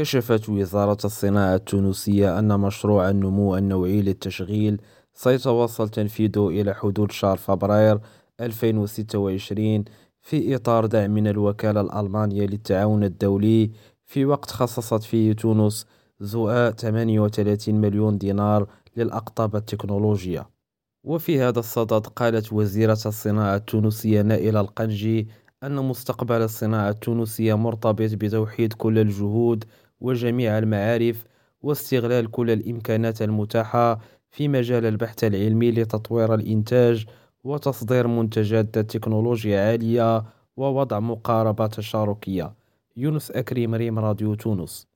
كشفت وزارة الصناعة التونسية أن مشروع النمو النوعي للتشغيل سيتواصل تنفيذه إلى حدود شهر فبراير 2026 في إطار دعم من الوكالة الألمانية للتعاون الدولي في وقت خصصت فيه تونس زؤاء 38 مليون دينار للأقطاب التكنولوجية. وفي هذا الصدد قالت وزيرة الصناعة التونسية نائلة القنجي أن مستقبل الصناعة التونسية مرتبط بتوحيد كل الجهود وجميع المعارف واستغلال كل الإمكانات المتاحة في مجال البحث العلمي لتطوير الإنتاج وتصدير منتجات ذات تكنولوجيا عالية ووضع مقاربة تشاركية. يونس أكريم ريم راديو تونس.